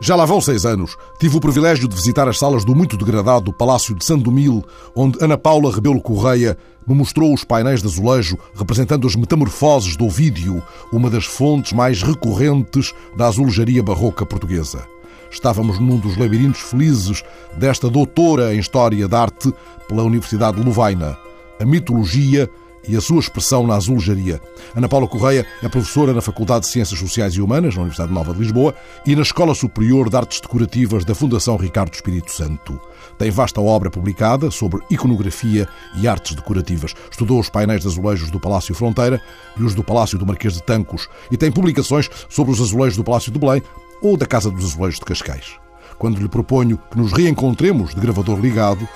Já lá vão seis anos. Tive o privilégio de visitar as salas do muito degradado Palácio de Sandomil, onde Ana Paula Rebelo Correia me mostrou os painéis de azulejo representando as metamorfoses do Ovídio, uma das fontes mais recorrentes da azulejaria barroca portuguesa. Estávamos num dos labirintos felizes desta doutora em História da Arte pela Universidade de Lovaina. A mitologia e a sua expressão na azulejaria. Ana Paula Correia é professora na Faculdade de Ciências Sociais e Humanas, na Universidade Nova de Lisboa, e na Escola Superior de Artes Decorativas da Fundação Ricardo Espírito Santo. Tem vasta obra publicada sobre iconografia e artes decorativas. Estudou os painéis de azulejos do Palácio Fronteira e os do Palácio do Marquês de Tancos e tem publicações sobre os azulejos do Palácio de Belém ou da Casa dos Azulejos de Cascais. Quando lhe proponho que nos reencontremos de gravador ligado,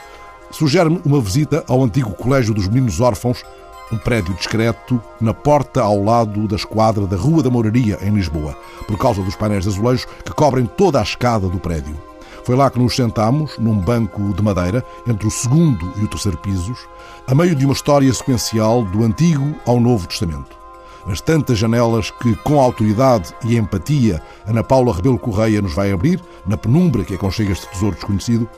sugere-me uma visita ao antigo Colégio dos Meninos Órfãos um prédio discreto na porta ao lado da esquadra da Rua da Moraria, em Lisboa, por causa dos painéis de azulejos que cobrem toda a escada do prédio. Foi lá que nos sentámos, num banco de madeira, entre o segundo e o terceiro pisos, a meio de uma história sequencial do Antigo ao Novo Testamento. As tantas janelas que, com autoridade e empatia, Ana Paula Rebelo Correia nos vai abrir, na penumbra que aconchega este tesouro desconhecido,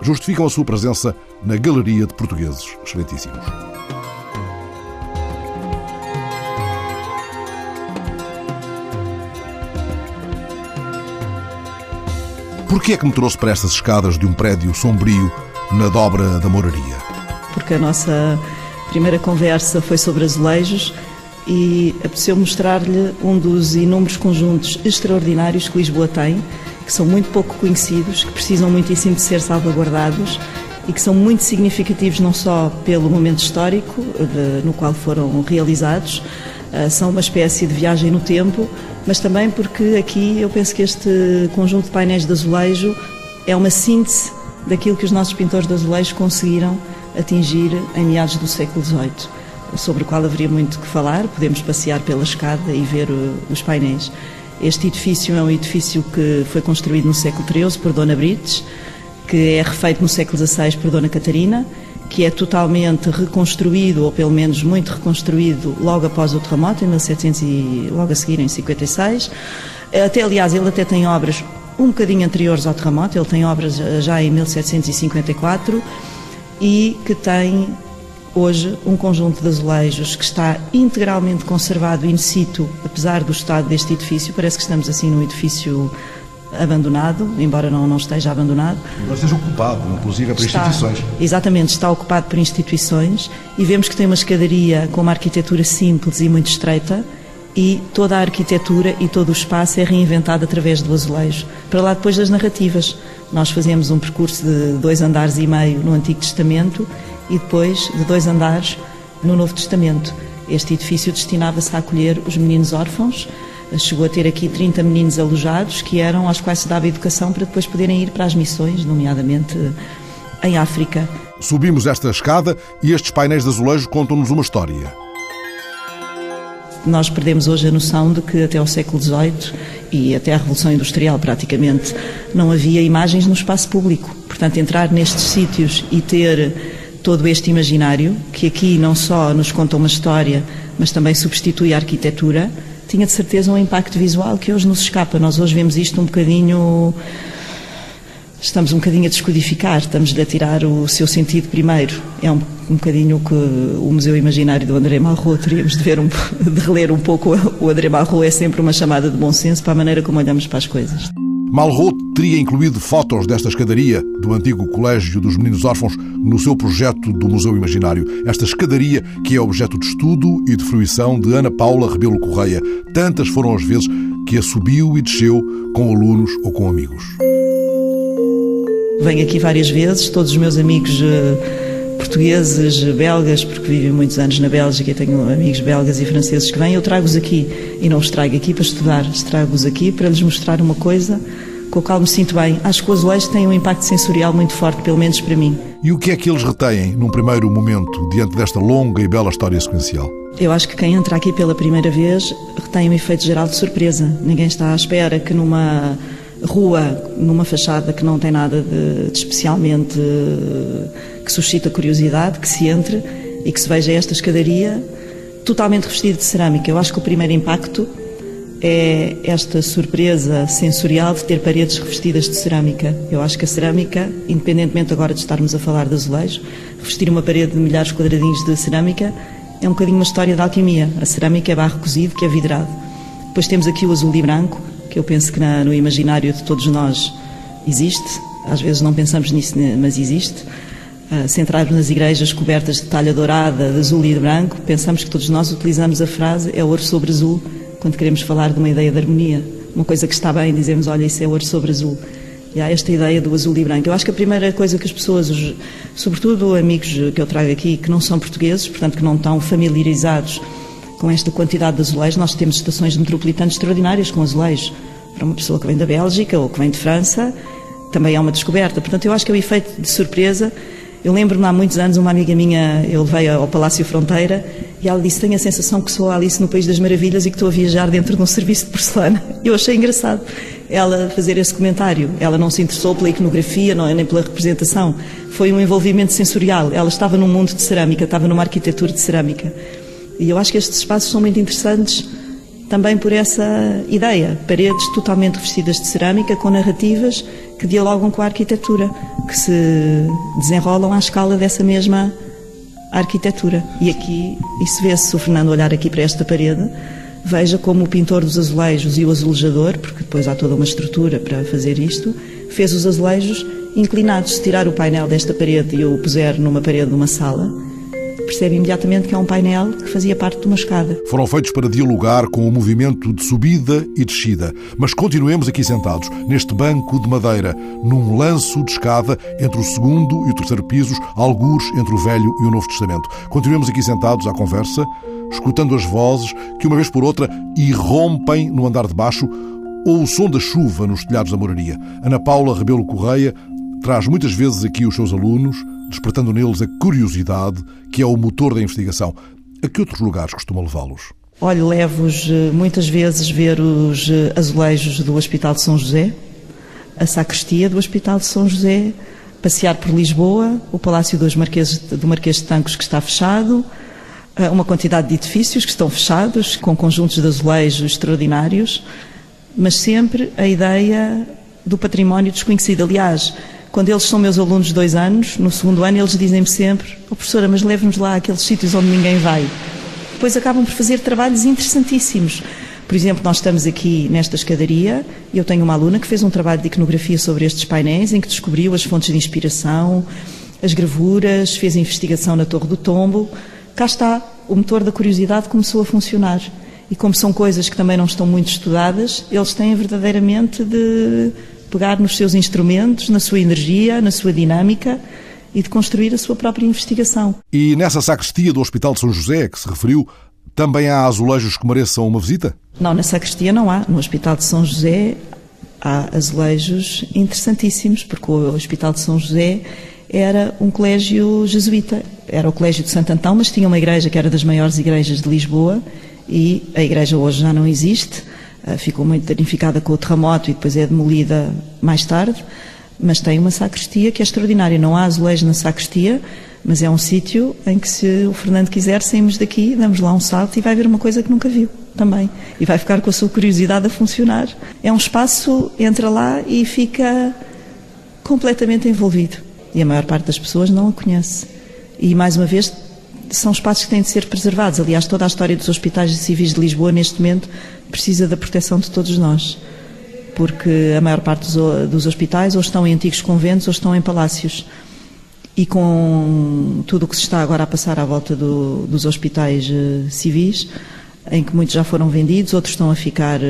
justificam a sua presença na Galeria de Portugueses Excelentíssimos. Porquê é que me trouxe para estas escadas de um prédio sombrio na dobra da moraria? Porque a nossa primeira conversa foi sobre azulejos e apeteceu mostrar-lhe um dos inúmeros conjuntos extraordinários que Lisboa tem, que são muito pouco conhecidos, que precisam muitíssimo de ser salvaguardados e que são muito significativos não só pelo momento histórico de, no qual foram realizados, uh, são uma espécie de viagem no tempo, mas também porque aqui eu penso que este conjunto de painéis de azulejo é uma síntese daquilo que os nossos pintores de azulejo conseguiram atingir em meados do século XVIII, sobre o qual haveria muito que falar. Podemos passear pela escada e ver os painéis. Este edifício é um edifício que foi construído no século XIII por Dona Brites, que é refeito no século XVI por Dona Catarina que é totalmente reconstruído, ou pelo menos muito reconstruído, logo após o terremoto, em 1700 e logo a seguir, em 56. Até, aliás, ele até tem obras um bocadinho anteriores ao terremoto, ele tem obras eh, já em 1754 e que tem hoje um conjunto de azulejos que está integralmente conservado in situ, apesar do estado deste edifício. Parece que estamos assim num edifício abandonado, embora não, não esteja abandonado. Embora esteja ocupado, inclusive, por está, instituições. Exatamente, está ocupado por instituições e vemos que tem uma escadaria com uma arquitetura simples e muito estreita e toda a arquitetura e todo o espaço é reinventado através do azulejo. Para lá depois das narrativas. Nós fazemos um percurso de dois andares e meio no Antigo Testamento e depois de dois andares no Novo Testamento. Este edifício destinava-se a acolher os meninos órfãos, chegou a ter aqui 30 meninos alojados que eram aos quais se dava educação para depois poderem ir para as missões, nomeadamente em África. Subimos esta escada e estes painéis de azulejo contam-nos uma história. Nós perdemos hoje a noção de que até ao século XVIII e até à Revolução Industrial praticamente não havia imagens no espaço público. Portanto, entrar nestes sítios e ter todo este imaginário, que aqui não só nos conta uma história, mas também substitui a arquitetura, tinha de certeza um impacto visual que hoje nos escapa. Nós hoje vemos isto um bocadinho. Estamos um bocadinho a descodificar, estamos a tirar o seu sentido primeiro. É um, um bocadinho o que o Museu Imaginário do André Malraux teríamos de, ver um, de reler um pouco. O André Malraux é sempre uma chamada de bom senso para a maneira como olhamos para as coisas. Malraux teria incluído fotos desta escadaria do antigo Colégio dos Meninos Órfãos no seu projeto do Museu Imaginário. Esta escadaria que é objeto de estudo e de fruição de Ana Paula Rebelo Correia. Tantas foram as vezes que a subiu e desceu com alunos ou com amigos. Venho aqui várias vezes, todos os meus amigos eh, portugueses, belgas, porque vivi muitos anos na Bélgica e tenho amigos belgas e franceses que vêm, eu trago-os aqui e não os trago aqui para estudar, trago-os aqui para lhes mostrar uma coisa com a qual me sinto bem. Acho que o azulejo tem um impacto sensorial muito forte, pelo menos para mim. E o que é que eles retêm num primeiro momento diante desta longa e bela história sequencial? Eu acho que quem entra aqui pela primeira vez retém um efeito geral de surpresa. Ninguém está à espera que numa rua, numa fachada que não tem nada de, de especialmente que suscita curiosidade, que se entre e que se veja esta escadaria totalmente revestida de cerâmica. Eu acho que o primeiro impacto é esta surpresa sensorial de ter paredes revestidas de cerâmica. Eu acho que a cerâmica, independentemente agora de estarmos a falar de azulejo, revestir uma parede de milhares de quadradinhos de cerâmica é um bocadinho uma história de alquimia. A cerâmica é barro cozido que é vidrado. Depois temos aqui o azul e branco, que eu penso que na, no imaginário de todos nós existe. Às vezes não pensamos nisso, mas existe. Uh, se entrarmos nas igrejas cobertas de talha dourada, de azul e de branco, pensamos que todos nós utilizamos a frase é ouro sobre azul quando queremos falar de uma ideia de harmonia. Uma coisa que está bem, dizemos, olha, isso é ouro sobre azul. E há esta ideia do azul e branco. Eu acho que a primeira coisa que as pessoas, sobretudo amigos que eu trago aqui, que não são portugueses, portanto que não estão familiarizados com esta quantidade de azulejos, nós temos estações metropolitanas extraordinárias com azulejos. Para uma pessoa que vem da Bélgica ou que vem de França, também é uma descoberta. Portanto, eu acho que é o efeito de surpresa. Eu lembro-me há muitos anos, uma amiga minha, eu levei ao Palácio Fronteira e ela disse: Tenho a sensação que sou a Alice no País das Maravilhas e que estou a viajar dentro de um serviço de porcelana. Eu achei engraçado ela fazer esse comentário. Ela não se interessou pela iconografia, não, nem pela representação. Foi um envolvimento sensorial. Ela estava num mundo de cerâmica, estava numa arquitetura de cerâmica. E eu acho que estes espaços são muito interessantes também por essa ideia. Paredes totalmente revestidas de cerâmica, com narrativas que dialogam com a arquitetura, que se desenrolam à escala dessa mesma arquitetura. E aqui, isso vê-se, se o Fernando olhar aqui para esta parede, veja como o pintor dos azulejos e o azulejador, porque depois há toda uma estrutura para fazer isto, fez os azulejos inclinados. Se tirar o painel desta parede e o puser numa parede de uma sala, percebe imediatamente que é um painel que fazia parte de uma escada. Foram feitos para dialogar com o movimento de subida e descida, mas continuemos aqui sentados, neste banco de madeira, num lanço de escada entre o segundo e o terceiro pisos, algures entre o Velho e o Novo Testamento. Continuemos aqui sentados à conversa, escutando as vozes que, uma vez por outra, irrompem no andar de baixo ou o som da chuva nos telhados da moraria. Ana Paula Rebelo Correia traz muitas vezes aqui os seus alunos, despertando neles a curiosidade, que é o motor da investigação. A que outros lugares costuma levá-los? Olha, levo-os eh, muitas vezes ver os eh, azulejos do Hospital de São José, a sacristia do Hospital de São José, passear por Lisboa, o Palácio dos Marqueses, do Marquês de Tancos que está fechado, eh, uma quantidade de edifícios que estão fechados, com conjuntos de azulejos extraordinários, mas sempre a ideia do património desconhecido. Aliás, quando eles são meus alunos de dois anos, no segundo ano, eles dizem-me sempre: oh, professora, mas leve-nos lá àqueles sítios onde ninguém vai. Depois acabam por fazer trabalhos interessantíssimos. Por exemplo, nós estamos aqui nesta escadaria e eu tenho uma aluna que fez um trabalho de iconografia sobre estes painéis, em que descobriu as fontes de inspiração, as gravuras, fez a investigação na Torre do Tombo. Cá está, o motor da curiosidade começou a funcionar. E como são coisas que também não estão muito estudadas, eles têm verdadeiramente de pegar nos seus instrumentos, na sua energia, na sua dinâmica e de construir a sua própria investigação. E nessa sacristia do Hospital de São José, que se referiu, também há azulejos que mereçam uma visita? Não, na sacristia não há. No Hospital de São José há azulejos interessantíssimos, porque o Hospital de São José era um colégio jesuíta. Era o Colégio de Santo Antão, mas tinha uma igreja que era das maiores igrejas de Lisboa e a igreja hoje já não existe. Eh, ficou muito danificada com o terremoto e depois é demolida mais tarde, mas tem uma sacristia que é extraordinária. Não há azulejo na sacristia, mas é um sítio em que, se o Fernando quiser, saímos daqui, damos lá um salto e vai ver uma coisa que nunca viu também. E vai ficar com a sua curiosidade a funcionar. É um espaço, entra lá e fica completamente envolvido. E a maior parte das pessoas não o conhece. E, mais uma vez, são espaços que têm de ser preservados. Aliás, toda a história dos hospitais civis de Lisboa, neste momento, precisa da proteção de todos nós. Porque a maior parte dos, dos hospitais ou estão em antigos conventos ou estão em palácios. E com tudo o que se está agora a passar à volta do, dos hospitais uh, civis, em que muitos já foram vendidos, outros estão a ficar, uh,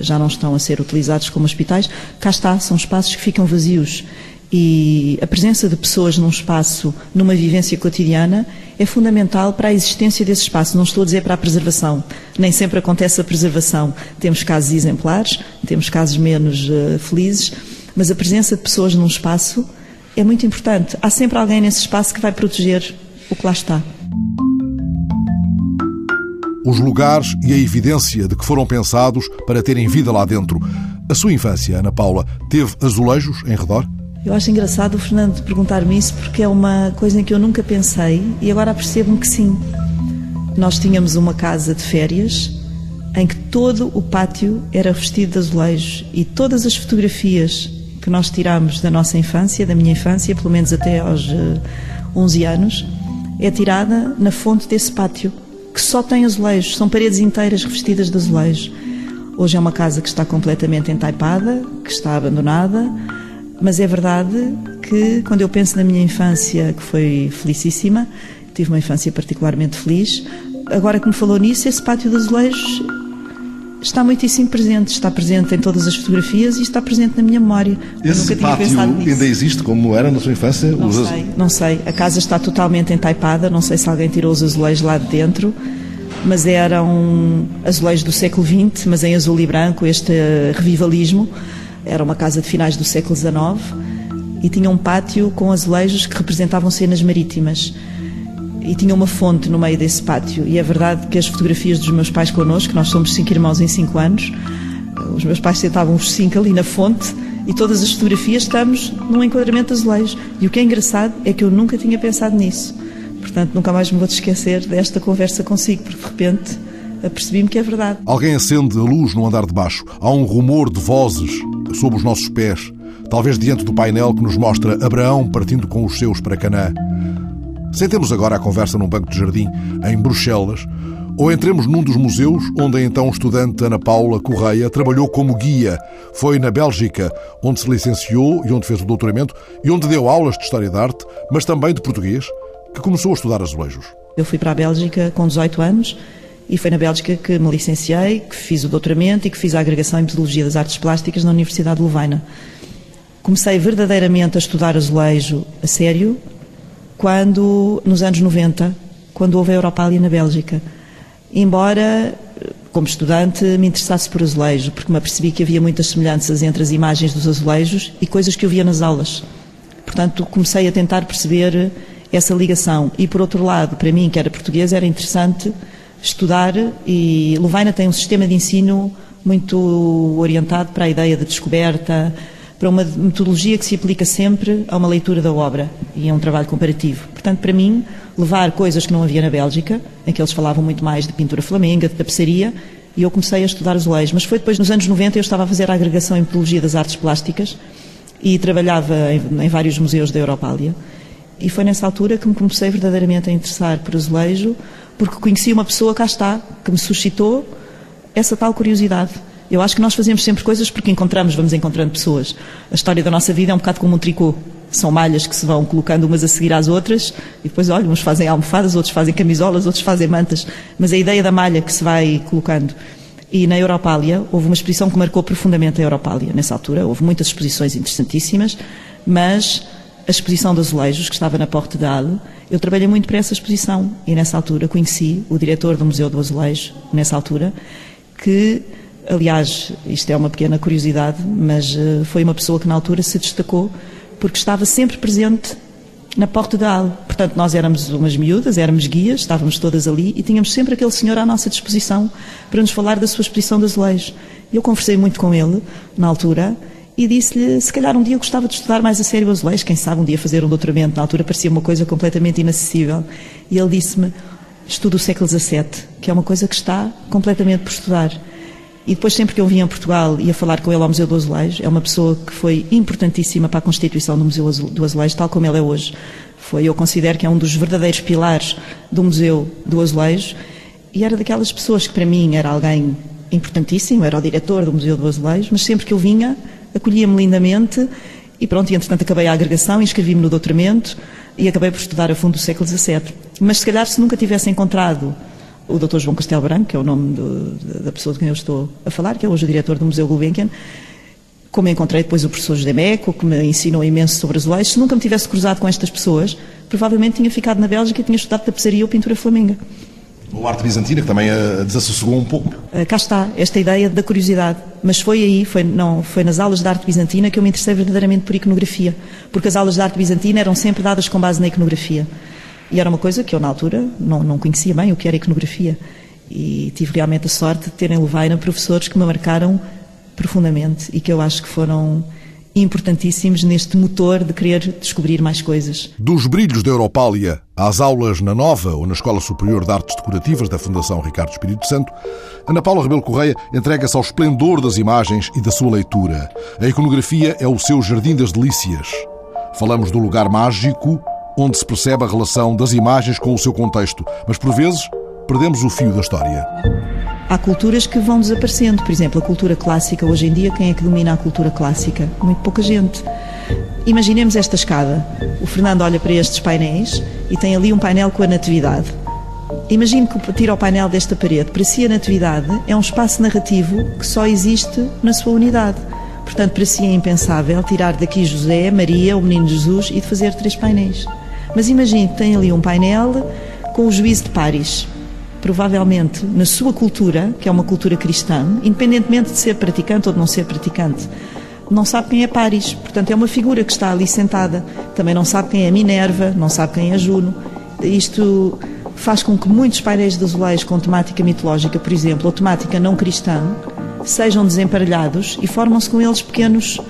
já não estão a ser utilizados como hospitais, cá está, são espaços que ficam vazios e a presença de pessoas num espaço, numa vivência cotidiana, é fundamental para a existência desse espaço. Não estou a dizer para a preservação. Nem sempre acontece a preservação. Temos casos exemplares, temos casos menos uh, felizes, mas a presença de pessoas num espaço é muito importante. Há sempre alguém nesse espaço que vai proteger o que lá está. Os lugares e a evidência de que foram pensados para terem vida lá dentro. A sua infância, Ana Paula, teve azulejos em redor? Eu acho engraçado o Fernando perguntar-me isso porque é uma coisa em que eu nunca pensei e agora percebo-me que sim. Nós tínhamos uma casa de férias em que todo o pátio era revestido de azulejos e todas as fotografias que nós tiramos da nossa infância, da minha infância, pelo menos até aos 11 eh, anos, é tirada na fonte desse pátio, que só tem azulejos, são paredes inteiras revestidas de azulejos. Hoje é uma casa que está completamente entaipada, que está abandonada, mas é verdade que quando eu penso na minha infância, que foi felicíssima, tive uma infância particularmente feliz, agora que me falou nisso, esse pátio de azulejos está muitíssimo presente. Está presente em todas as fotografias e está presente na minha memória. Esse pátio ainda existe como era na sua infância? Não os sei, não sei. A casa está totalmente entaipada. Não sei se alguém tirou os azulejos lá de dentro. Mas eram azulejos do século XX, mas em azul e branco, este revivalismo. Era uma casa de finais do século XIX e tinha um pátio com azulejos que representavam cenas marítimas e tinha uma fonte no meio desse pátio. E é verdade que as fotografias dos meus pais connosco, nós somos cinco irmãos em cinco anos, os meus pais sentavam os cinco ali na fonte e todas as fotografias estamos num enquadramento de azulejos. E o que é engraçado é que eu nunca tinha pensado nisso. Portanto, nunca mais me vou esquecer desta conversa consigo, porque de repente apercebi-me que é verdade. Alguém acende a luz no andar de baixo. Há um rumor de vozes sob os nossos pés, talvez diante do painel que nos mostra Abraão partindo com os seus para Canaã. Sentemos agora a conversa num banco de jardim em Bruxelas ou entremos num dos museus onde a então estudante Ana Paula Correia trabalhou como guia. Foi na Bélgica, onde se licenciou e onde fez o doutoramento e onde deu aulas de História da Arte, mas também de Português, que começou a estudar azulejos. Eu fui para a Bélgica com 18 anos e foi na Bélgica que me licenciei, que fiz o doutoramento e que fiz a agregação em Metodologia das Artes Plásticas na Universidade de Louvaina. Comecei verdadeiramente a estudar azulejo a sério quando, nos anos 90, quando houve a Europália na Bélgica. Embora, como estudante, me interessasse por azulejo, porque me apercebi que havia muitas semelhanças entre as imagens dos azulejos e coisas que eu via nas aulas. Portanto, comecei a tentar perceber essa ligação. E, por outro lado, para mim, que era português, era interessante estudar e Lovaina tem um sistema de ensino muito orientado para a ideia de descoberta, para uma metodologia que se aplica sempre a uma leitura da obra e a um trabalho comparativo. Portanto, para mim, levar coisas que não havia na Bélgica, em que eles falavam muito mais de pintura flamenga, de tapeçaria, e eu comecei a estudar os leis. Mas foi depois, nos anos 90, eu estava a fazer a agregação em metodologia das artes plásticas e trabalhava em, em vários museus da Europália. E foi nessa altura que me comecei verdadeiramente a interessar por azulejo, porque conheci uma pessoa, cá está, que me suscitou essa tal curiosidade. Eu acho que nós fazemos sempre coisas porque encontramos, vamos encontrando pessoas. A história da nossa vida é um bocado como um tricô. São malhas que se vão colocando umas a seguir às outras e depois, olha, uns fazem almofadas, outros fazem camisolas, outros fazem mantas. Mas a ideia da malha que se vai colocando. E na Europália houve uma exposição que marcou profundamente a Europália. Nessa altura houve muitas exposições interessantíssimas, mas a exposição de azulejos, que estava na Porte d'Ale, eu trabalhei muito para essa exposição e nessa altura conheci o diretor do Museu do Azulejo, nessa altura, que Aliás, isto é uma pequena curiosidade, mas uh, foi uma pessoa que na altura se destacou porque estava sempre presente na porta da ala. Portanto, nós éramos umas miúdas, éramos guias, estávamos todas ali e tínhamos sempre aquele senhor à nossa disposição para nos falar da sua exposição de azulejos. Eu conversei muito com ele na altura e disse-lhe se calhar um dia eu gostava de estudar mais a sério o azulejo, quem sabe um dia fazer um doutoramento. Na altura parecia uma coisa completamente inacessível. E ele disse-me, estudo o século XVII, que é uma coisa que está completamente por estudar. E depois, sempre que eu vinha a Portugal, ia falar com ele ao Museu do Azulejo. É uma pessoa que foi importantíssima para a constituição do Museu do Azulejo, tal como ele é hoje. Foi, eu considero que é um dos verdadeiros pilares do Museu do Azulejo. E era daquelas pessoas que, para mim, era alguém importantíssimo, era o diretor do Museu do Azulejo, mas sempre que eu vinha, acolhia-me lindamente. E pronto, e entretanto acabei a agregação, inscrevi-me no doutoramento e acabei por estudar a fundo o século XVII. Mas se calhar, se nunca tivesse encontrado o Dr. João Castelo Branco, que é o nome do, da pessoa de quem eu estou a falar, que é hoje o diretor do Museu Gulbenkian, como encontrei depois o professor José Meco, que me ensinou imenso sobre azulejos, se nunca me tivesse cruzado com estas pessoas, provavelmente tinha ficado na Bélgica e tinha estudado tapeçaria ou pintura flamenga. Ou arte bizantina, que também a desassossegou um pouco. Uh, cá está, esta ideia da curiosidade. Mas foi aí, foi, não, foi nas aulas de arte bizantina que eu me interessei verdadeiramente por iconografia. Porque as aulas de arte bizantina eram sempre dadas com base na iconografia. E era uma coisa que eu, na altura, não, não conhecia bem o que era iconografia. E tive realmente a sorte de terem Levaina professores que me marcaram profundamente e que eu acho que foram importantíssimos neste motor de querer descobrir mais coisas. Dos brilhos da Europália às aulas na Nova ou na Escola Superior de Artes Decorativas da Fundação Ricardo Espírito Santo, Ana Paula Rebelo Correia entrega-se ao esplendor das imagens e da sua leitura. A iconografia é o seu jardim das delícias. Falamos do lugar mágico onde se percebe a relação das imagens com o seu contexto, mas por vezes perdemos o fio da história. Há culturas que vão desaparecendo. Por exemplo, a cultura clássica. Hoje em dia, quem é que domina a cultura clássica? Muito pouca gente. Imaginemos esta escada. O Fernando olha para estes painéis e tem ali um painel com a Natividade. Imagine que tira o painel desta parede. Para si, a Natividade é um espaço narrativo que só existe na sua unidade. Portanto, para si é impensável tirar daqui José, Maria, o Menino Jesus e de fazer três painéis. Mas imagine que tem ali um painel com o juízo de Paris provavelmente na sua cultura, que é uma cultura cristã, independentemente de ser praticante ou de não ser praticante, não sabe quem é Paris, portanto é uma figura que está ali sentada. Também não sabe quem é Minerva, não sabe quem é Juno. Isto faz com que muitos painéis de azulejos com temática mitológica, por exemplo, ou temática não cristã, sejam desemparelhados e formam-se com eles pequenos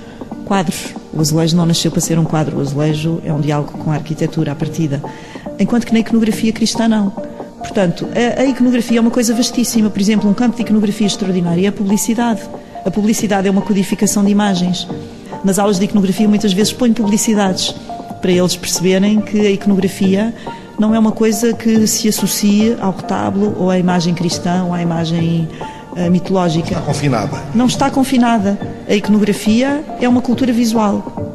quadros. O azulejo não nasceu para ser um quadro, o azulejo é um diálogo com a arquitetura à partida. Enquanto que na iconografia cristã não. Portanto, a, a, iconografia é uma coisa vastíssima. Por exemplo, um campo de iconografia extraordinário é a publicidade. A publicidade é uma codificação de imagens. Nas aulas de iconografia, muitas vezes ponho publicidades para eles perceberem que a iconografia não é uma coisa que se associe ao retábulo ou à imagem cristã ou à imagem uh, mitológica. Está confinada. Não está confinada. A iconografia é uma cultura visual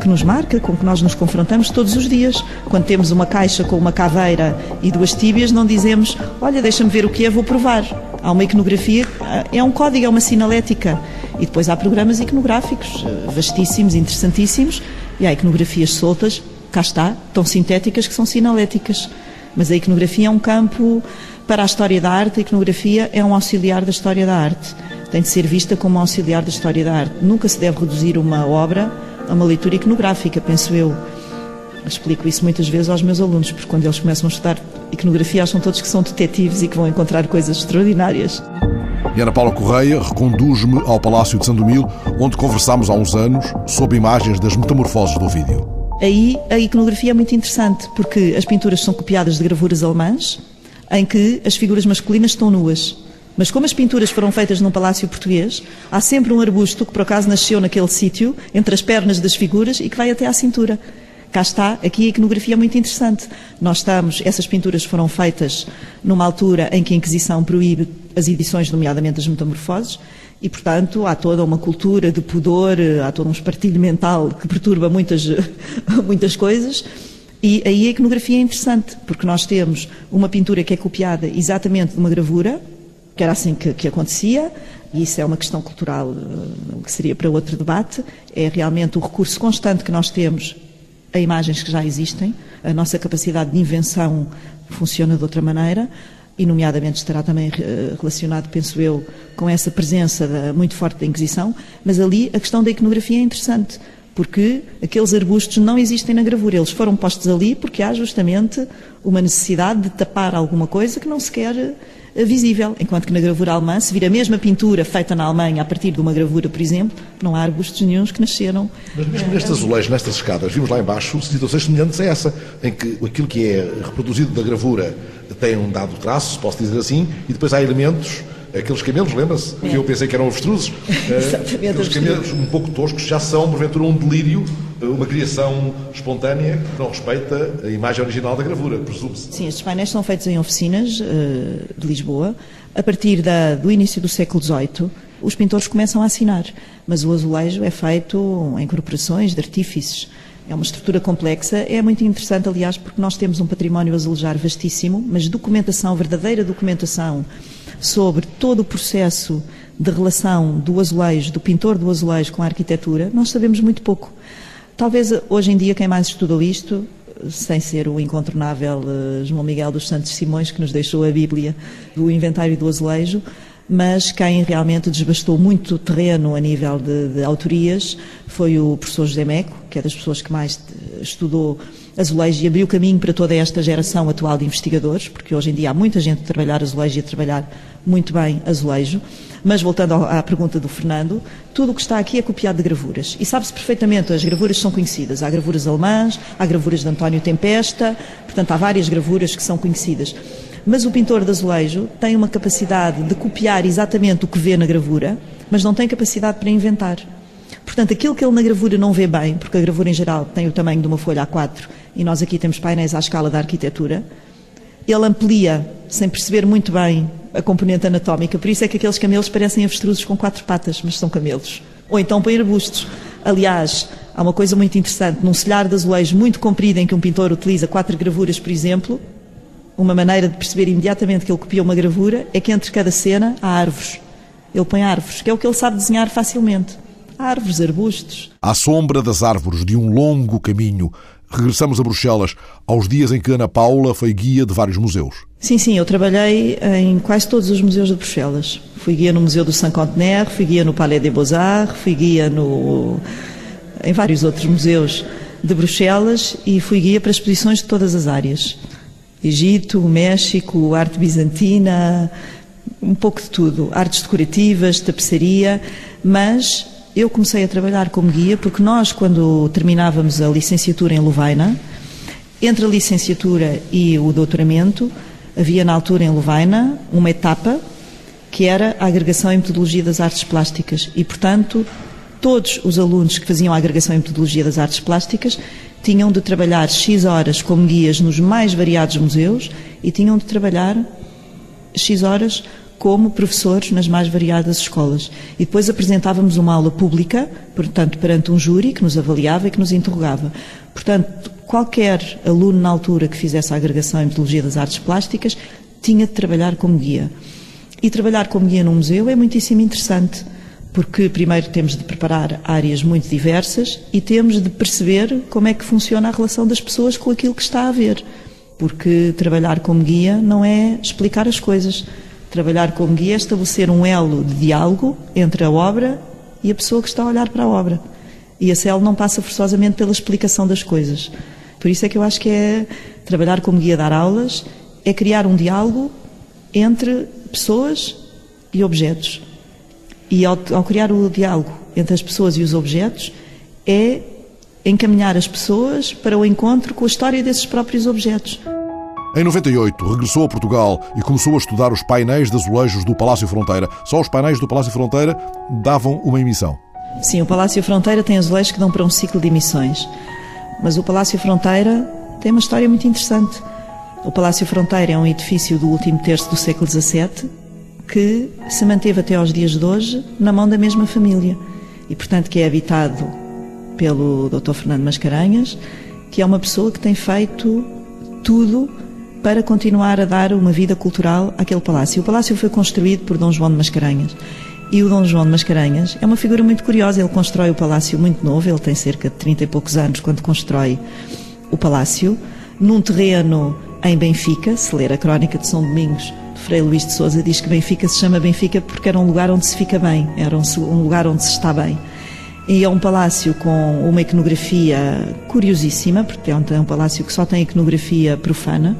que nos marca, com que nós nos confrontamos todos os dias. Quando temos uma caixa com uma caveira e duas tíbias, não dizemos, olha, deixa-me ver o que é, vou provar. Há uma iconografia, é um código, é uma sinalética. E depois há programas iconográficos eh, vastíssimos, interessantíssimos, e há iconografias soltas, cá está, tão sintéticas que são sinaléticas. Mas a iconografia é um campo para a história da arte, a iconografia é um auxiliar da história da arte. Tem de ser vista como um auxiliar da história da arte. Nunca se deve reduzir uma obra a uma leitura iconográfica, penso eu. Explico isso muitas vezes aos meus alunos, porque quando eles começam a estudar iconografia, acham todos que são detetives e que vão encontrar coisas extraordinárias. E Ana Paula Correia reconduz-me ao Palácio de Sandomil, onde conversámos há uns anos sobre imagens das metamorfoses do vídeo. Aí a iconografia é muito interessante, porque as pinturas são copiadas de gravuras alemãs, em que as figuras masculinas estão nuas. Mas como as pinturas foram feitas num palácio português, há sempre um arbusto que por acaso nasceu naquele sítio, entre as pernas das figuras e que vai até à cintura. Cá está, aqui a iconografia é muito interessante. Nós estamos, essas pinturas foram feitas numa altura em que a Inquisição proíbe as edições, nomeadamente as metamorfoses, e, portanto, há toda uma cultura de pudor, há todo um espartilho mental que perturba muitas, muitas coisas. E aí a iconografia é interessante, porque nós temos uma pintura que é copiada exatamente de uma gravura, que era assim que, que acontecia, e isso é uma questão cultural eh, que seria para outro debate, é realmente o recurso constante que nós temos a imagens que já existem, a nossa capacidade de invenção funciona de outra maneira, e nomeadamente estará também eh, relacionado, penso eu, com essa presença da, muito forte da Inquisição, mas ali a questão da iconografia é interessante, porque aqueles arbustos não existem na gravura, eles foram postos ali porque há justamente uma necessidade de tapar alguma coisa que não se quer visível, enquanto que na gravura alemã, se vir a mesma pintura feita na Alemanha a partir de uma gravura, por exemplo, não há arbustos nenhums que nasceram. Mas mesmo nestes azulejos, nestas escadas, vimos lá embaixo situações semelhantes a essa, em que aquilo que é reproduzido da gravura tem um dado traço, se posso dizer assim, e depois há elementos aqueles camelos, lembra-se? É. Que eu pensei que eram avestruzes. Exatamente. Aqueles camelos um pouco toscos já são, porventura, um delírio, uma criação espontânea que não respeita a imagem original da gravura, presume-se. Sim, estes painéis são feitos em oficinas uh, de Lisboa. A partir da, do início do século XVIII, os pintores começam a assinar, mas o azulejo é feito em corporações de artífices. É uma estrutura complexa, é muito interessante, aliás, porque nós temos um património azulejar vastíssimo, mas documentação, verdadeira documentação sobre todo o processo de relação do azulejo, do pintor do azulejo com a arquitetura, nós sabemos muito pouco. Talvez hoje em dia quem mais estudou isto, sem ser o incontornável eh, João Miguel dos Santos Simões, que nos deixou a Bíblia do inventário do azulejo, mas quem realmente desbastou muito terreno a nível de, de autorias foi o professor José Meco, que é das pessoas que mais estudou azulejo e abriu caminho para toda esta geração atual de investigadores, porque hoje em dia há muita gente a trabalhar azulejo e a trabalhar muito bem azulejo. Mas voltando à pergunta do Fernando, tudo o que está aqui é copiado de gravuras. E sabe-se perfeitamente, as gravuras são conhecidas. Há gravuras alemãs, há gravuras de António Tempesta, portanto há várias gravuras que são conhecidas. Mas o pintor de azulejo tem uma capacidade de copiar exatamente o que vê na gravura, mas não tem capacidade para inventar. Portanto, aquilo que ele na gravura não vê bem, porque a gravura em geral tem o tamanho de uma folha A4 e nós aqui temos painéis à escala da arquitetura, ele amplia, sem perceber muito bem a componente anatómica. Por isso é que aqueles camelos parecem avestruzes com quatro patas, mas são camelos. Ou então põe arbustos. Aliás, há uma coisa muito interessante. Num celhar de azulejo muito comprido, em que um pintor utiliza quatro gravuras, por exemplo, uma maneira de perceber imediatamente que ele copia uma gravura é que entre cada cena há árvores. Ele põe árvores, que é o que ele sabe desenhar facilmente. Árvores, arbustos. À sombra das árvores de um longo caminho, regressamos a Bruxelas aos dias em que Ana Paula foi guia de vários museus. Sim, sim, eu trabalhei em quase todos os museus de Bruxelas. Fui guia no Museu do Saint-Contenaire, fui guia no Palais des Beaux-Arts, fui guia no... em vários outros museus de Bruxelas e fui guia para exposições de todas as áreas. Egito, México, arte bizantina, um pouco de tudo. Artes decorativas, tapeçaria, mas eu comecei a trabalhar como guia porque nós, quando terminávamos a licenciatura em Lovaina, entre a licenciatura e o doutoramento, havia na altura em Lovaina uma etapa que era a agregação em metodologia das artes plásticas. E, portanto, todos os alunos que faziam a agregação em metodologia das artes plásticas tinham de trabalhar X horas como guias nos mais variados museus e tinham de trabalhar X horas como professores nas mais variadas escolas. E depois apresentávamos uma aula pública, portanto, perante um júri que nos avaliava e que nos interrogava. Portanto, qualquer aluno na altura que fizesse a agregação em metodologia das artes plásticas tinha de trabalhar como guia. E trabalhar como guia num museu é muitíssimo interessante, porque primeiro temos de preparar áreas muito diversas e temos de perceber como é que funciona a relação das pessoas com aquilo que está a ver. Porque trabalhar como guia não é explicar as coisas Trabalhar como guia é estabelecer um elo de diálogo entre a obra e a pessoa que está a olhar para a obra. E esse elo não passa forçosamente pela explicação das coisas. Por isso é que eu acho que é trabalhar como guia, dar aulas, é criar um diálogo entre pessoas e objetos. E ao, ao criar o diálogo entre as pessoas e os objetos, é encaminhar as pessoas para o encontro com a história desses próprios objetos. Em 98, regressou a Portugal e começou a estudar os painéis de azulejos do Palácio Fronteira. Só os painéis do Palácio Fronteira davam uma emissão. Sim, o Palácio Fronteira tem azulejos que dão para um ciclo de emissões. Mas o Palácio Fronteira tem uma história muito interessante. O Palácio Fronteira é um edifício do último terço do século XVII que se manteve até aos dias de hoje na mão da mesma família e, portanto, que é habitado pelo Dr. Fernando Mascarenhas, que é uma pessoa que tem feito tudo para continuar a dar uma vida cultural àquele palácio. O palácio foi construído por Dom João de Mascarenhas. E o Dom João de Mascarenhas é uma figura muito curiosa. Ele constrói o palácio muito novo, ele tem cerca de 30 e poucos anos quando constrói o palácio, num terreno em Benfica. Se ler a crónica de São Domingos, Frei Luís de Souza diz que Benfica se chama Benfica porque era um lugar onde se fica bem, era um lugar onde se está bem. E é um palácio com uma iconografia curiosíssima, porque é um, é palácio que só tem iconografia profana,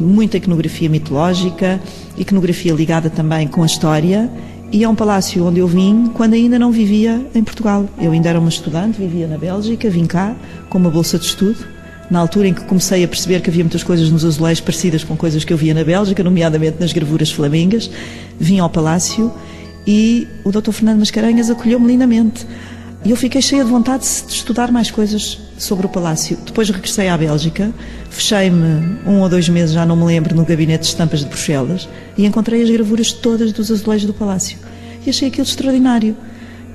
muita iconografia mitológica, iconografia ligada também com a história. E é um palácio onde eu vim quando ainda não vivia em Portugal. Eu ainda era uma estudante, vivia na Bélgica, vim cá com uma bolsa de estudo. Na altura em que comecei a perceber que havia muitas coisas nos azulejos parecidas com coisas que eu via na Bélgica, nomeadamente nas gravuras flamengas, vim ao palácio e o Dr. Fernando Mascarenhas acolheu-me lindamente. E eu fiquei cheia de vontade de estudar mais coisas sobre o palácio. Depois regressei à Bélgica, fechei-me um ou dois meses, já não me lembro, no gabinete de estampas de Bruxelas e encontrei as gravuras todas dos azulejos do palácio. E achei aquilo extraordinário.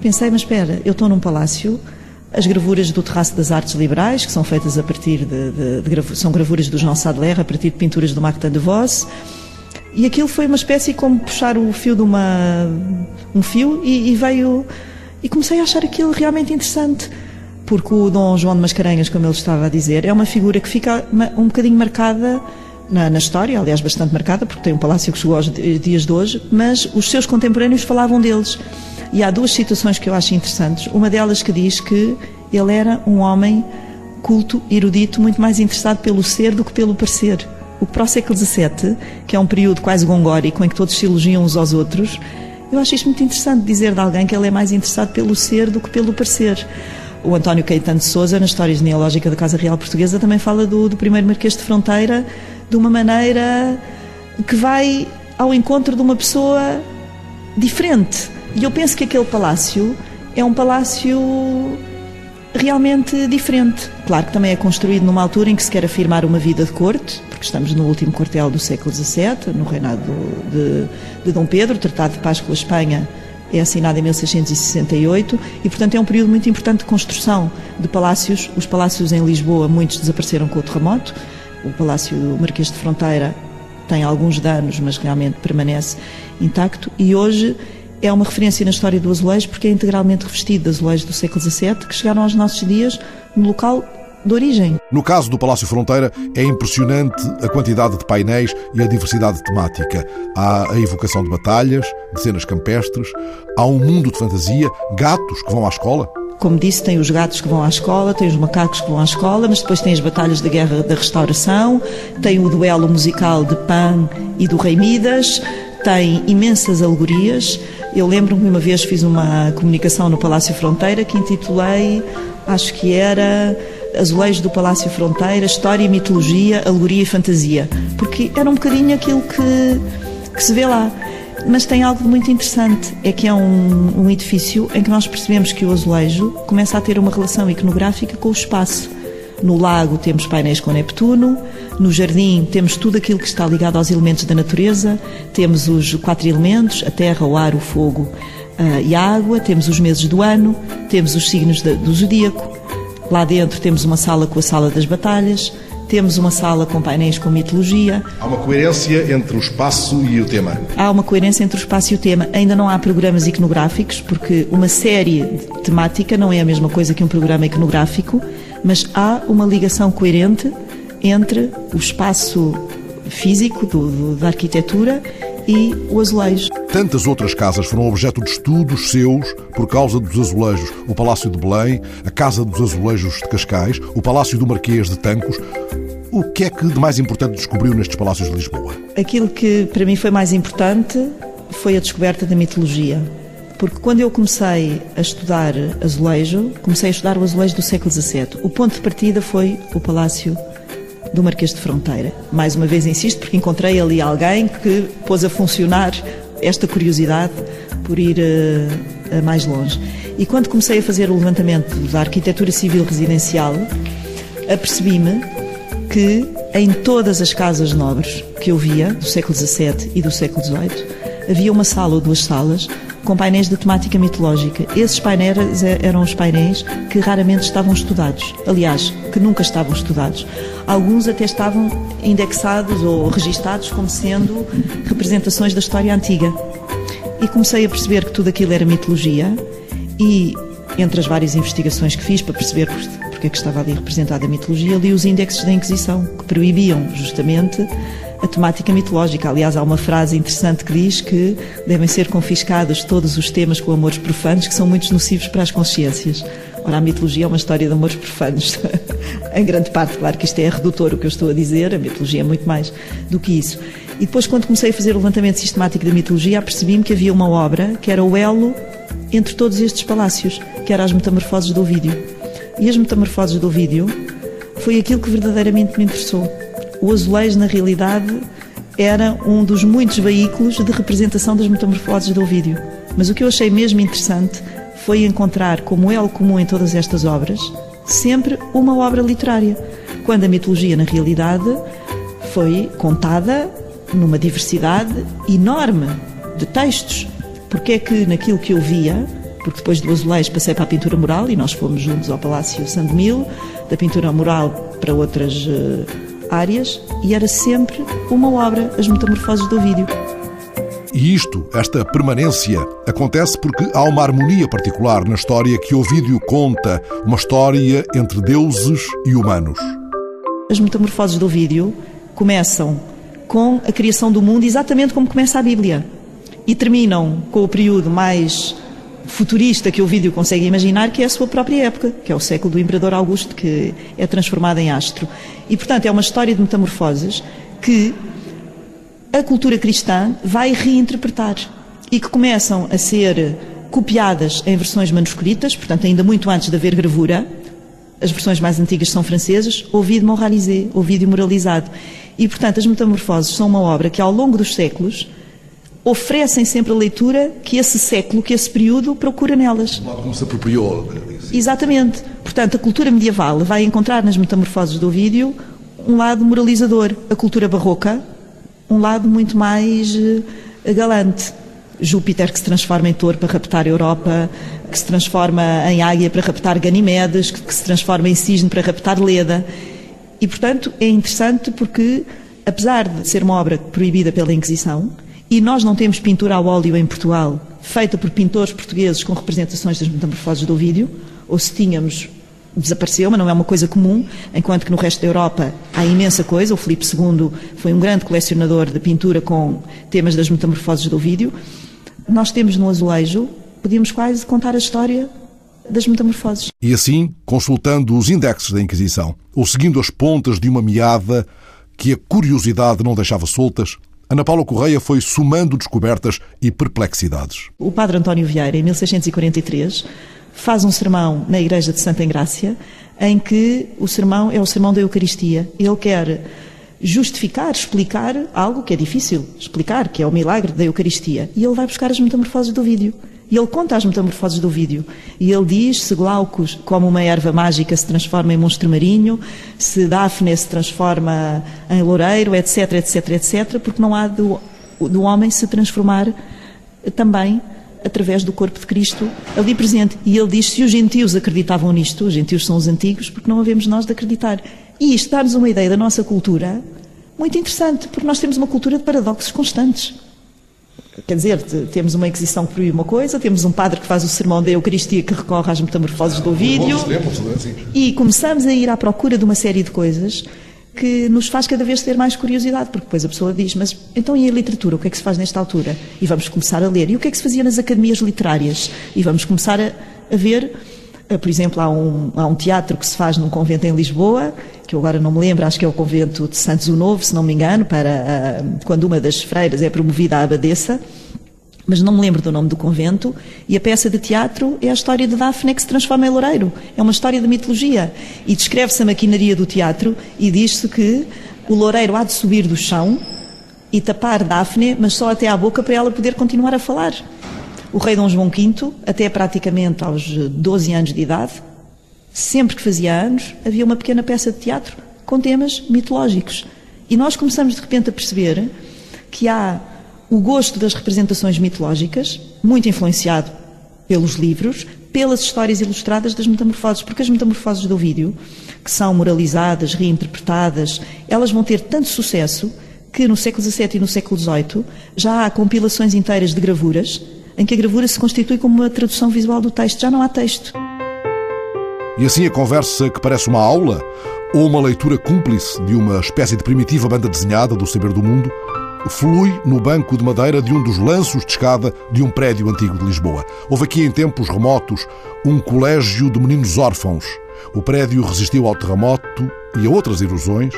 Pensei, mas espera, eu estou num palácio, as gravuras do Terraço das Artes Liberais, que são feitas a partir de, de, de são gravuras do João Sadeler, a partir de pinturas do Martin de Vos, e aquilo foi uma espécie como puxar o fio de uma um fio e, e veio e comecei a achar aquilo realmente interessante, porque o Dom João de Mascarenhas, como ele estava a dizer, é uma figura que fica um bocadinho marcada na, na, história, aliás, bastante marcada, porque tem um palácio que chegou aos dias de hoje, mas os seus contemporâneos falavam deles. E há duas situações que eu acho interessantes. Uma delas que diz que ele era um homem culto, erudito, muito mais interessado pelo ser do que pelo parecer. O pró-século XVII, que é um período quase gongórico, em que todos se elogiam uns aos outros, eu acho isto muito interessante dizer de alguém que ele é mais interessado pelo ser do que pelo parecer. O António Caetano de Souza, na História Genealógica da Casa Real Portuguesa, também fala do, do primeiro Marquês de Fronteira de uma maneira que vai ao encontro de uma pessoa diferente. E eu penso que aquele palácio é um palácio realmente diferente. Claro que também é construído numa altura em que se quer afirmar uma vida de corte, porque estamos no último quartel do século XVII, no reinado de, de Dom Pedro, o Tratado de Paz com a Espanha é assinado em 1668 e, portanto, é um período muito importante de construção de palácios. Os palácios em Lisboa, muitos desapareceram com o terremoto. O Palácio Marquês de Fronteira tem alguns danos, mas realmente permanece intacto. E hoje é uma referência na história do azulejo porque é integralmente revestido de azulejos do século XVII que chegaram aos nossos dias no local de origem. No caso do Palácio Fronteira, é impressionante a quantidade de painéis e a diversidade temática. Há a evocação de batalhas, de cenas campestres, há um mundo de fantasia, gatos que vão à escola. Como disse, tem os gatos que vão à escola, tem os macacos que vão à escola, mas depois tem as batalhas da Guerra da Restauração, tem o duelo musical de Pan e do Rei Midas, tem imensas alegorias. Eu lembro-me uma vez fiz uma comunicação no Palácio Fronteira que intitulei, acho que era Azulejos do Palácio Fronteira, História e Mitologia, Alegoria e Fantasia, porque era um bocadinho aquilo que, que se vê lá. Mas tem algo muito interessante, é que é um, um edifício em que nós percebemos que o azulejo começa a ter uma relação iconográfica com o espaço. No lago temos painéis com Neptuno, no jardim temos tudo aquilo que está ligado aos elementos da natureza, temos os quatro elementos, a terra, o ar, o fogo uh, e a água, temos os meses do ano, temos os signos de, do zodíaco. Lá dentro temos uma sala com a sala das batalhas, temos uma sala com painéis com mitologia. Há uma coerência entre o espaço e o tema? Há uma coerência entre o espaço e o tema. Ainda não há programas iconográficos, porque uma série temática não é a mesma coisa que um programa iconográfico, mas há uma ligação coerente entre o espaço físico do, do, da arquitetura e o azulejo. Tantas outras casas foram objeto de estudos seus por causa dos azulejos. O Palácio de Belém, a Casa dos Azulejos de Cascais, o Palácio do Marquês de Tancos. O que é que de mais importante descobriu nestes palácios de Lisboa? Aquilo que para mim foi mais importante foi a descoberta da mitologia. Porque quando eu comecei a estudar azulejo, comecei a estudar o azulejo do século XVII. O ponto de partida foi o Palácio do Marquês de Fronteira. Mais uma vez insisto, porque encontrei ali alguém que pôs a funcionar esta curiosidade por ir uh, mais longe. E quando comecei a fazer o levantamento da arquitetura civil residencial, apercebi-me que em todas as casas nobres que eu via, do século XVII e do século XVIII, havia uma sala ou duas salas com painéis de temática mitológica. Esses painéis eram os painéis que raramente estavam estudados. Aliás, que nunca estavam estudados. Alguns até estavam indexados ou registados como sendo representações da história antiga. E comecei a perceber que tudo aquilo era mitologia e, entre as várias investigações que fiz para perceber porque é que estava ali representada a mitologia, li os índices da Inquisição, que proibiam justamente a temática mitológica. Aliás, há uma frase interessante que diz que devem ser confiscados todos os temas com amores profanos que são muito nocivos para as consciências. Ora, a mitologia é uma história de amores profanos. em grande parte, claro que isto é redutor o que eu estou a dizer, a mitologia é muito mais do que isso. E depois, quando comecei a fazer o levantamento sistemático da mitologia, apercebi-me que havia uma obra que era o elo entre todos estes palácios, que era as Metamorfoses do Ovídio. E as Metamorfoses do Ovídio foi aquilo que verdadeiramente me interessou o azulejo, na realidade, era um dos muitos veículos de representação das metamorfoses do Ovídio. Mas o que eu achei mesmo interessante foi encontrar, como elo comum em todas estas obras, sempre uma obra literária, quando a mitologia, na realidade, foi contada numa diversidade enorme de textos. Porque é que naquilo que eu via, porque depois do azulejo passei para a pintura mural e nós fomos juntos ao Palácio Sandemil, da pintura mural para outras uh, áreas e era sempre uma obra, As Metamorfoses do Ovídio. E isto, esta permanência, acontece porque há uma harmonia particular na história que Ovídio conta, uma história entre deuses e humanos. As Metamorfoses do Ovídio começam com a criação do mundo exatamente como começa a Bíblia e terminam com o período mais futurista que o vídeo consegue imaginar, que é a sua própria época, que é o século do Imperador Augusto, que é transformado em astro. E, portanto, é uma história de metamorfoses que a cultura cristã vai reinterpretar e que começam a ser copiadas em versões manuscritas, portanto, ainda muito antes de haver gravura. As versões mais antigas são francesas, ouvido moralisé, ouvido moralizado. E, portanto, as metamorfoses são uma obra que, ao longo dos séculos, oferecem sempre a leitura que esse século, que esse período procura nelas. Como se apropriou. Exatamente. Portanto, a cultura medieval vai encontrar nas metamorfoses do Ovídio um lado moralizador. A cultura barroca, um lado muito mais uh, galante. Júpiter que se transforma em touro para raptar a Europa, que se transforma em águia para raptar Ganimedes, que, que se transforma em cisne para raptar Leda. E, portanto, é interessante porque, apesar de ser uma obra proibida pela Inquisição, e nós não temos pintura ao óleo em Portugal, feita por pintores portugueses com representações das metamorfoses do vídeo, ou se tínhamos, desapareceu, mas não é uma coisa comum, enquanto que no resto da Europa há imensa coisa. O Filipe II foi um grande colecionador de pintura com temas das metamorfoses do vídeo. Nós temos no azulejo, podíamos quase contar a história das metamorfoses. E assim, consultando os indexes da Inquisição, ou seguindo as pontas de uma meada que a curiosidade não deixava soltas, Ana Paula Correia foi somando descobertas e perplexidades. O padre António Vieira, em 1643, faz um sermão na igreja de Santa Engrácia, em que o sermão é o sermão da Eucaristia. Ele quer justificar, explicar algo que é difícil explicar, que é o milagre da Eucaristia. E ele vai buscar as metamorfoses do vídeo. E ele conta as metamorfoses do vídeo. E ele diz se Glaucus, como uma erva mágica, se transforma em monstro marinho, se Daphne se transforma em loureiro, etc, etc, etc, porque não há do, do homem se transformar também através do corpo de Cristo ali presente. E ele diz se os gentios acreditavam nisto, os gentios são os antigos, porque não havemos nós de acreditar. E isto dá-nos uma ideia da nossa cultura muito interessante, porque nós temos uma cultura de paradoxos constantes. Quer dizer, temos uma Inquisição que proíbe uma coisa, temos um padre que faz o sermão da Eucaristia que recorre às metamorfoses do vídeo e começamos a ir à procura de uma série de coisas que nos faz cada vez ter mais curiosidade, porque depois a pessoa diz, mas então e a literatura, o que é que se faz nesta altura? E vamos começar a ler. E o que é que se fazia nas academias literárias? E vamos começar a, a ver, eh, por exemplo, há um, há um teatro que se faz num convento em Lisboa, que eu agora não me lembro, acho que é o convento de Santos o Novo, se não me engano, para quando uma das freiras é promovida à abadesa, mas não me lembro do nome do convento, e a peça de teatro é a história de Daphne que se transforma em loureiro. É uma história de mitologia. E descreve-se a maquinaria do teatro e diz-se que o loureiro há de subir do chão e tapar Daphne, mas só até à boca para ela poder continuar a falar. O rei Dom João V, até praticamente aos 12 anos de idade, sempre que fazia anos, havia uma pequena peça de teatro com temas mitológicos. E nós começamos de repente a perceber que há o gosto das representações mitológicas, muito influenciado pelos livros, pelas histórias ilustradas das metamorfoses, porque as metamorfoses do vídeo, que são moralizadas, reinterpretadas, elas vão ter tanto sucesso que no século XVII e no século XVIII já há compilações inteiras de gravuras em que a gravura se constitui como uma tradução visual do texto, já não há texto. E assim a conversa que parece uma aula ou uma leitura cúmplice de uma espécie de primitiva banda desenhada do saber do mundo flui no banco de madeira de um dos lanços de escada de um prédio antigo de Lisboa. Houve aqui em tempos remotos um colégio de meninos órfãos. O prédio resistiu ao terremoto e a outras erosões,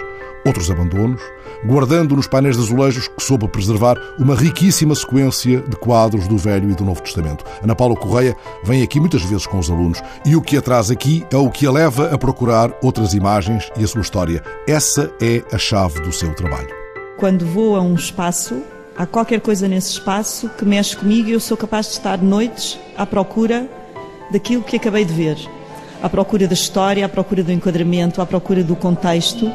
outros abandonos, guardando nos painéis de azulejos que soube preservar uma riquíssima sequência de quadros do Velho e do Novo Testamento. Ana Paula Correia vem aqui muitas vezes com os alunos e o que a traz aqui é o que a leva a procurar outras imagens e a sua história. Essa é a chave do seu trabalho. Quando vou a um espaço, há qualquer coisa nesse espaço que mexe comigo e eu sou capaz de estar noites à procura daquilo que acabei de ver. À procura da história, à procura do enquadramento, à procura do contexto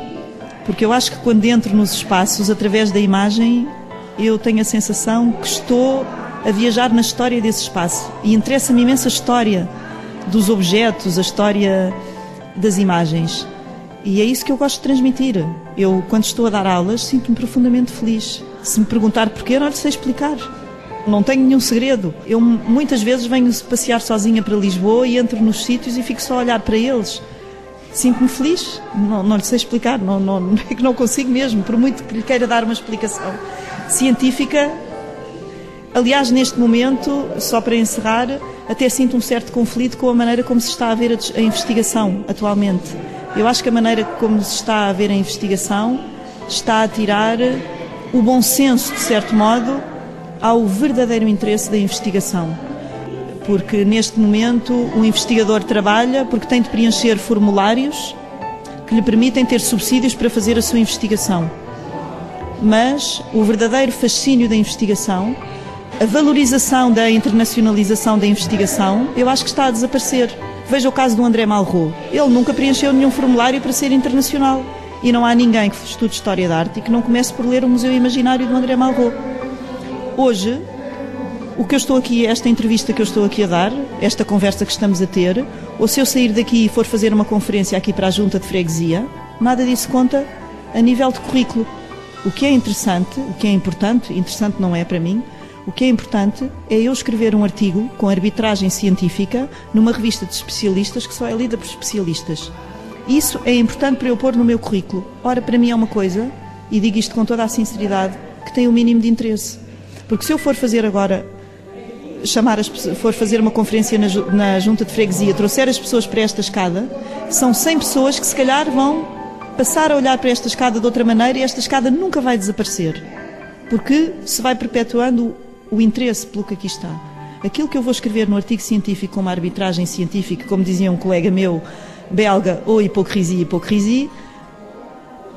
porque eu acho que quando entro nos espaços, através da imagem, eu tenho a sensação que estou a viajar na história desse espaço. E interessa-me imensa a história dos objetos, a história das imagens. E é isso que eu gosto de transmitir. Eu, quando estou a dar aulas, sinto-me profundamente feliz. Se me perguntar porquê, não lhe sei explicar. Não tenho nenhum segredo. Eu muitas vezes venho passear sozinha para Lisboa e entro nos sítios e fico só a olhar para eles sinto-me feliz. Não, não lhe sei explicar, não, não, é que não consigo mesmo, por muito que lhe queira dar uma explicação científica. Aliás, neste momento, só para encerrar, até sinto um certo conflito com a maneira como se está a ver a investigação atualmente. Eu acho que a maneira como se está a ver a investigação está a tirar o bom senso, de certo modo, ao verdadeiro interesse da investigação. Porque neste momento o investigador trabalha porque tem de preencher formulários que lhe permitem ter subsídios para fazer a sua investigação. Mas o verdadeiro fascínio da investigação, a valorização da internacionalização da investigação, eu acho que está a desaparecer. Veja o caso do André Malraux. Ele nunca preencheu nenhum formulário para ser internacional. E não há ninguém que estude História da Arte e que não comece por ler o Museu Imaginário do André Malraux. Hoje, o que eu estou aqui, esta entrevista que eu estou aqui a dar, esta conversa que estamos a ter, ou se eu sair daqui e for fazer uma conferência aqui para a Junta de Freguesia, nada disso conta a nível de currículo. O que é interessante, o que é importante, interessante não é para mim, o que é importante é eu escrever um artigo com arbitragem científica numa revista de especialistas que só é lida por especialistas. Isso é importante para eu pôr no meu currículo. Ora, para mim é uma coisa, e digo isto com toda a sinceridade, que tem o mínimo de interesse. Porque se eu for fazer agora, chamar as for fazer uma conferência na, na junta de freguesia, trouxer as pessoas para esta escada, são 100 pessoas que se calhar vão passar a olhar para esta escada de outra maneira e esta escada nunca vai desaparecer. Porque se vai perpetuando o, o interesse pelo que aqui está. Aquilo que eu vou escrever no artigo científico como arbitragem científica, como dizia um colega meu, belga ou hipocrisia, hipocrisia,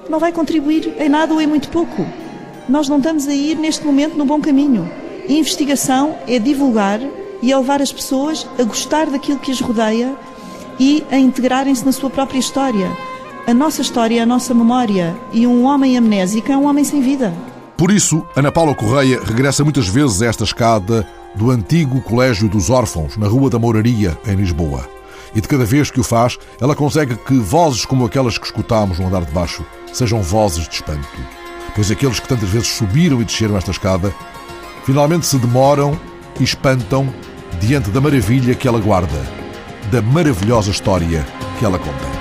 não vai contribuir em nada ou em muito pouco. Nós não estamos a ir neste momento no bom caminho. Investigação é divulgar e é levar as pessoas a gostar daquilo que as rodeia e a integrarem-se na sua própria história. A nossa história é a nossa memória e um homem amnésico é um homem sem vida. Por isso, Ana Paula Correia regressa muitas vezes a esta escada do antigo Colégio dos Órfãos, na Rua da Mouraria, em Lisboa e de cada vez que o faz, ela consegue que vozes como aquelas que escutámos no andar de baixo sejam vozes de espanto. Pois aqueles que tantas vezes subiram e desceram esta escada finalmente se demoram e espantam diante da maravilha que ela guarda, da maravilhosa história que ela conta.